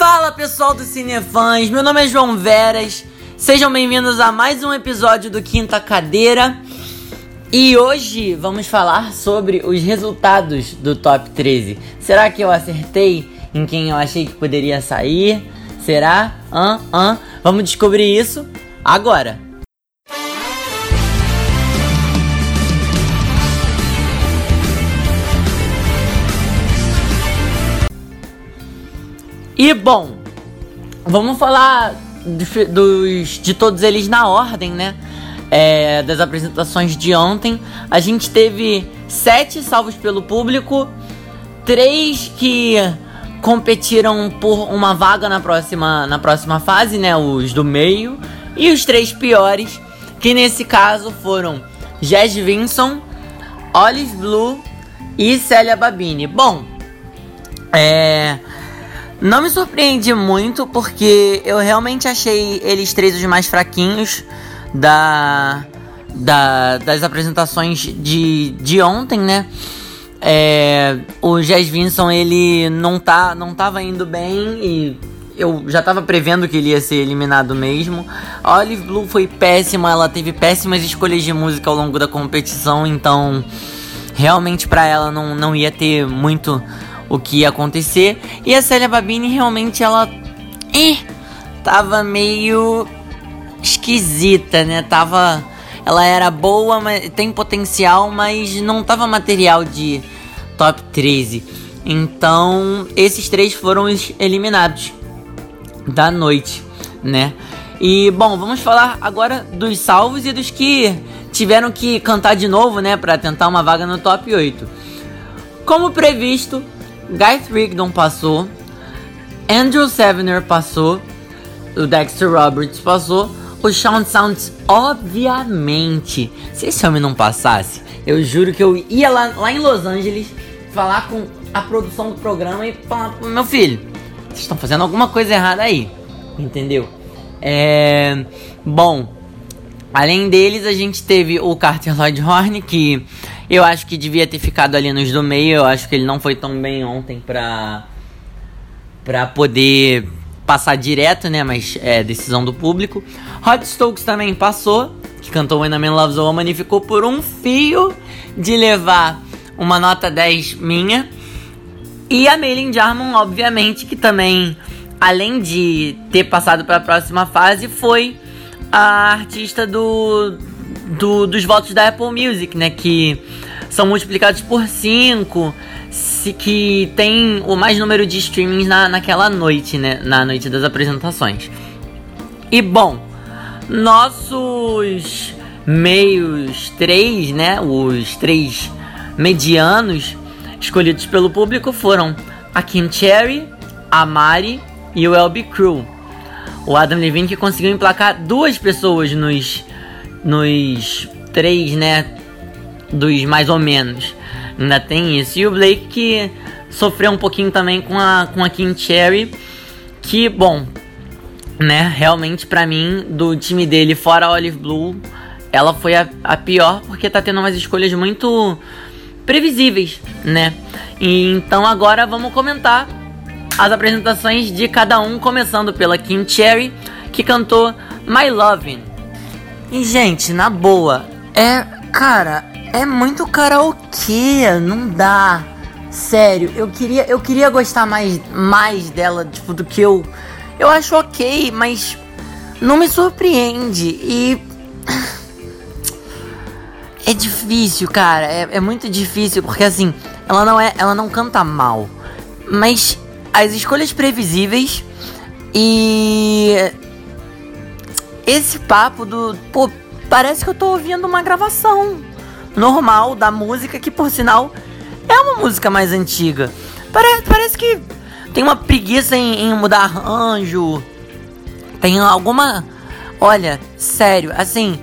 Fala pessoal do Cinefãs, meu nome é João Veras, sejam bem-vindos a mais um episódio do Quinta Cadeira e hoje vamos falar sobre os resultados do Top 13. Será que eu acertei em quem eu achei que poderia sair? Será? Hã? Hã? Vamos descobrir isso agora! E bom, vamos falar de, dos, de todos eles na ordem, né? É, das apresentações de ontem. A gente teve sete salvos pelo público, três que competiram por uma vaga na próxima, na próxima fase, né? Os do meio. E os três piores, que nesse caso foram Jazz Vinson, Olive Blue e Célia Babini. Bom, é. Não me surpreende muito, porque eu realmente achei eles três os mais fraquinhos da, da das apresentações de, de ontem, né? É, o Jazz Vinson, ele não, tá, não tava indo bem e eu já tava prevendo que ele ia ser eliminado mesmo. A Olive Blue foi péssima, ela teve péssimas escolhas de música ao longo da competição, então realmente para ela não, não ia ter muito o que ia acontecer. E a Célia Babini realmente ela. Eh, tava meio esquisita, né? Tava. Ela era boa, mas tem potencial, mas não tava material de top 13. Então, esses três foram os eliminados da noite, né? E bom, vamos falar agora dos salvos e dos que tiveram que cantar de novo, né, para tentar uma vaga no top 8. Como previsto, Guy Rigdon passou, Andrew Sevener passou, o Dexter Roberts passou, o Sean Sounds, obviamente. Se esse homem não passasse, eu juro que eu ia lá, lá em Los Angeles falar com a produção do programa e falar pro meu filho, vocês estão fazendo alguma coisa errada aí, entendeu? É. Bom, além deles, a gente teve o Carter Lloyd Horn, que eu acho que devia ter ficado ali nos do meio. Eu acho que ele não foi tão bem ontem pra, pra poder passar direto, né? Mas é decisão do público. Hot Stokes também passou, que cantou When a Man Loves a Woman e ficou por um fio de levar uma nota 10 minha. E a Maylin Jarman, obviamente, que também, além de ter passado para a próxima fase, foi a artista do, do, dos votos da Apple Music, né? Que são multiplicados por 5, se, que tem o mais número de streamings na, naquela noite, né? Na noite das apresentações. E bom, nossos meios três, né? Os três medianos escolhidos pelo público foram a Kim Cherry, a Mari e o LB Crew. O Adam Levine que conseguiu emplacar duas pessoas nos nos três, né, dos mais ou menos. Ainda tem isso. E o Blake que sofreu um pouquinho também com a com a Kim Cherry, que bom, né, realmente para mim do time dele fora a Olive Blue, ela foi a, a pior porque tá tendo umas escolhas muito previsíveis, né? E então agora vamos comentar as apresentações de cada um, começando pela Kim Cherry, que cantou My Lovin'. E gente, na boa, é, cara, é muito karaokê, não dá. Sério, eu queria, eu queria gostar mais, mais dela, tipo, do que eu. Eu acho ok, mas não me surpreende. E. É difícil, cara. É, é muito difícil, porque assim, ela não é. Ela não canta mal. Mas as escolhas previsíveis e esse papo do. Pô, parece que eu tô ouvindo uma gravação normal da música, que por sinal é uma música mais antiga. Parece, parece que tem uma preguiça em, em mudar arranjo. Tem alguma. Olha, sério, assim.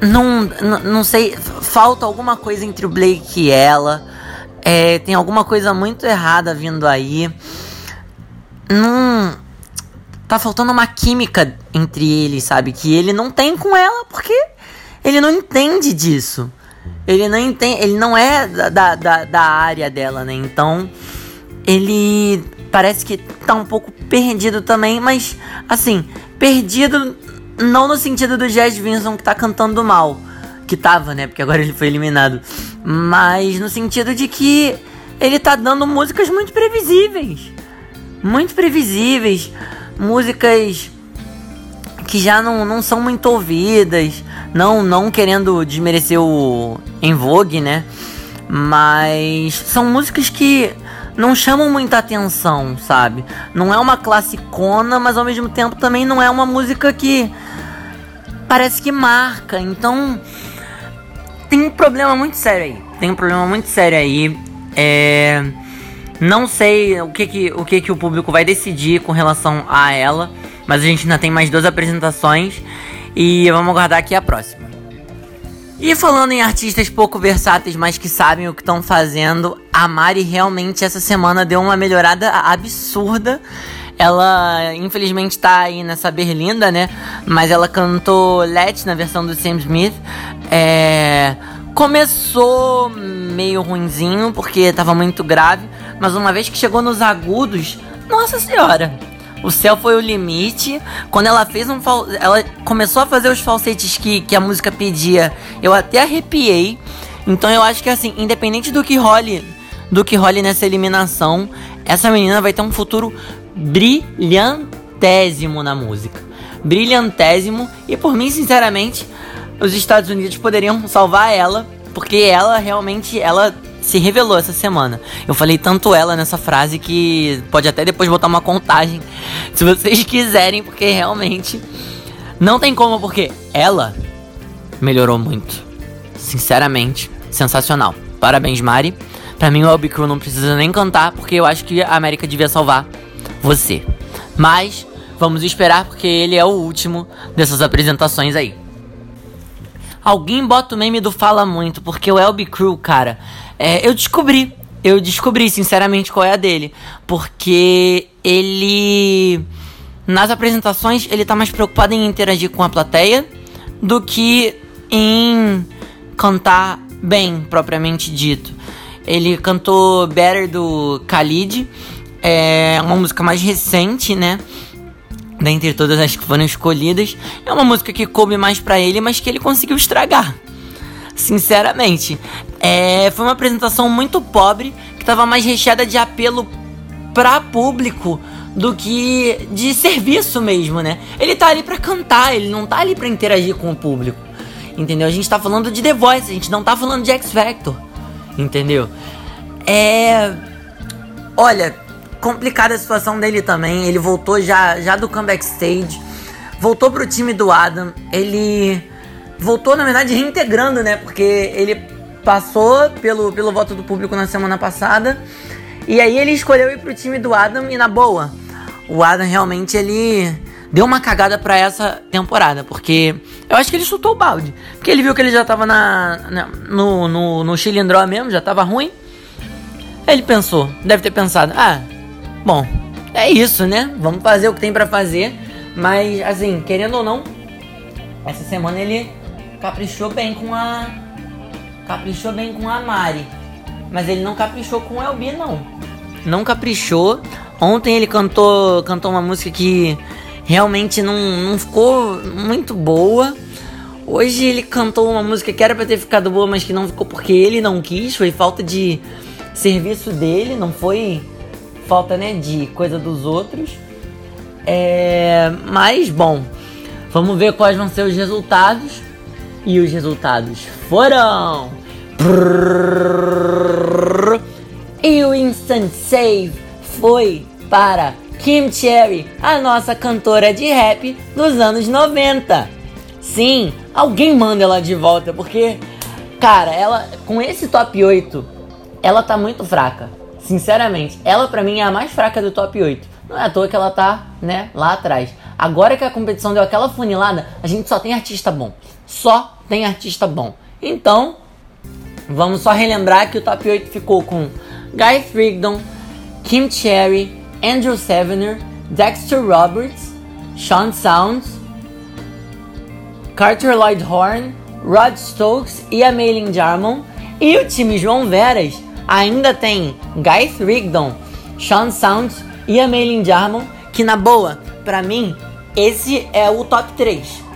Não, não, sei. Falta alguma coisa entre o Blake e ela. É, tem alguma coisa muito errada vindo aí. Não. Tá faltando uma química entre eles, sabe? Que ele não tem com ela porque ele não entende disso. Ele não entende, ele não é da, da, da área dela, né? Então, ele parece que tá um pouco perdido também, mas assim, perdido não no sentido do Jazz Vinson que tá cantando mal, que tava, né? Porque agora ele foi eliminado, mas no sentido de que ele tá dando músicas muito previsíveis. Muito previsíveis, músicas que já não, não são muito ouvidas, não não querendo desmerecer o En Vogue, né? Mas são músicas que não chamam muita atenção, sabe? Não é uma classicona, mas ao mesmo tempo também não é uma música que parece que marca. Então tem um problema muito sério aí. Tem um problema muito sério aí. É... Não sei o que, que, o que, que o público vai decidir com relação a ela. Mas a gente ainda tem mais duas apresentações e vamos aguardar aqui a próxima. E falando em artistas pouco versáteis, mas que sabem o que estão fazendo, a Mari realmente essa semana deu uma melhorada absurda. Ela, infelizmente, tá aí nessa berlinda, né? Mas ela cantou Let na versão do Sam Smith. É... Começou meio ruinzinho, porque tava muito grave. Mas uma vez que chegou nos agudos, nossa senhora! O céu foi o limite. Quando ela fez um fal... ela começou a fazer os falsetes que, que a música pedia, eu até arrepiei. Então eu acho que assim, independente do que role, do que role nessa eliminação, essa menina vai ter um futuro brilhantésimo na música. Brilhantésimo e por mim, sinceramente, os Estados Unidos poderiam salvar ela, porque ela realmente ela se revelou essa semana. Eu falei tanto ela nessa frase que pode até depois botar uma contagem, se vocês quiserem, porque realmente não tem como, porque ela melhorou muito. Sinceramente, sensacional. Parabéns, Mari. Pra mim, o Elby Crew não precisa nem cantar, porque eu acho que a América devia salvar você. Mas vamos esperar, porque ele é o último dessas apresentações aí. Alguém bota o meme do Fala Muito, porque o Elby Crew, cara, é, eu descobri. Eu descobri, sinceramente, qual é a dele. Porque ele. Nas apresentações, ele tá mais preocupado em interagir com a plateia do que em cantar bem, propriamente dito. Ele cantou Better do Khalid. É uma música mais recente, né? dentre todas as que foram escolhidas, é uma música que coube mais para ele, mas que ele conseguiu estragar. Sinceramente, é, foi uma apresentação muito pobre, que estava mais recheada de apelo para público do que de serviço mesmo, né? Ele tá ali para cantar, ele não tá ali para interagir com o público. Entendeu? A gente tá falando de The Voice, a gente não tá falando de X Factor. Entendeu? É Olha, complicada a situação dele também. Ele voltou já, já do comeback stage. Voltou pro time do Adam. Ele voltou, na verdade, reintegrando, né? Porque ele passou pelo, pelo voto do público na semana passada. E aí ele escolheu ir pro time do Adam e na boa. O Adam realmente ele deu uma cagada para essa temporada, porque eu acho que ele chutou o balde. Porque ele viu que ele já tava na, na no, no, no Chilindró mesmo, já tava ruim. Aí ele pensou, deve ter pensado, ah, Bom, é isso, né? Vamos fazer o que tem para fazer. Mas, assim, querendo ou não, essa semana ele caprichou bem com a. Caprichou bem com a Mari. Mas ele não caprichou com o Elbi, não. Não caprichou. Ontem ele cantou, cantou uma música que realmente não, não ficou muito boa. Hoje ele cantou uma música que era pra ter ficado boa, mas que não ficou porque ele não quis. Foi falta de serviço dele, não foi falta, né, de coisa dos outros. É, mas, bom, vamos ver quais vão ser os resultados. E os resultados foram. E o Instant Save foi para Kim Cherry, a nossa cantora de rap dos anos 90. Sim, alguém manda ela de volta, porque, cara, ela com esse top 8, ela tá muito fraca. Sinceramente, ela para mim é a mais fraca do top 8. Não é à toa que ela tá, né, lá atrás. Agora que a competição deu aquela funilada, a gente só tem artista bom. Só tem artista bom. Então, vamos só relembrar que o top 8 ficou com Guy Frigdon, Kim Cherry, Andrew Sevener, Dexter Roberts, Sean Sounds, Carter Lloyd Horn, Rod Stokes e a Maylin Jarmon. E o time João Veras ainda tem Guy Thrigdon, Sean Sounds e a Maylin Jarmon, que na boa, pra mim, esse é o top 3.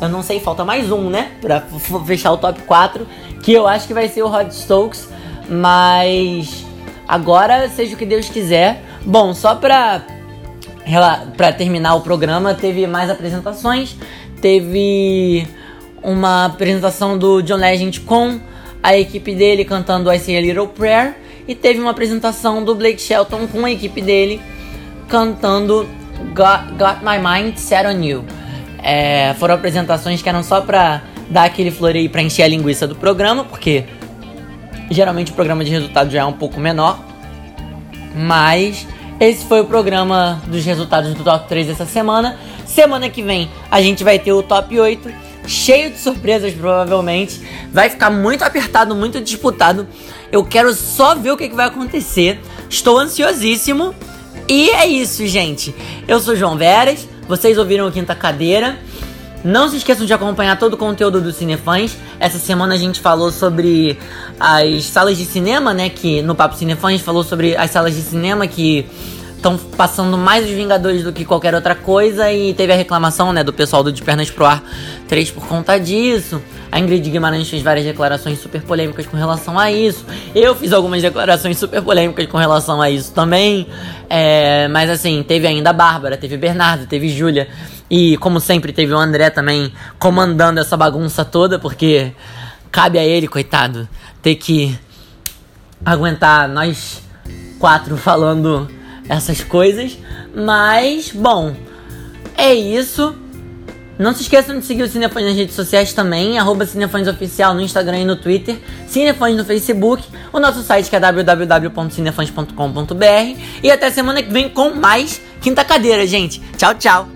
Eu não sei, falta mais um, né? Pra fechar o top 4, que eu acho que vai ser o Rod Stokes, mas agora seja o que Deus quiser. Bom, só pra, pra terminar o programa, teve mais apresentações. Teve uma apresentação do John Legend com a equipe dele cantando I Say a Little Prayer. E teve uma apresentação do Blake Shelton com a equipe dele cantando Got, Got My Mind Set on You. É, foram apresentações que eram só pra dar aquele floreio pra encher a linguiça do programa, porque geralmente o programa de resultados já é um pouco menor. Mas esse foi o programa dos resultados do top 3 dessa semana. Semana que vem a gente vai ter o top 8, cheio de surpresas provavelmente. Vai ficar muito apertado, muito disputado. Eu quero só ver o que, que vai acontecer. Estou ansiosíssimo. E é isso, gente. Eu sou João Veras. Vocês ouviram o Quinta Cadeira. Não se esqueçam de acompanhar todo o conteúdo do Cinefãs. Essa semana a gente falou sobre as salas de cinema, né? Que no Papo Cinefãs falou sobre as salas de cinema que estão passando mais os Vingadores do que qualquer outra coisa. E teve a reclamação, né, do pessoal do De Pernas Pro Ar 3 por conta disso. A Ingrid Guimarães fez várias declarações super polêmicas com relação a isso. Eu fiz algumas declarações super polêmicas com relação a isso também. É, mas assim, teve ainda a Bárbara, teve Bernardo, teve Júlia. E como sempre, teve o André também comandando essa bagunça toda, porque cabe a ele, coitado, ter que aguentar nós quatro falando essas coisas. Mas, bom, é isso. Não se esqueçam de seguir o Cinefãs nas redes sociais também, arroba Cinefãs Oficial no Instagram e no Twitter, Cinefãs no Facebook, o nosso site que é www.cinefãs.com.br e até semana que vem com mais Quinta Cadeira, gente. Tchau, tchau!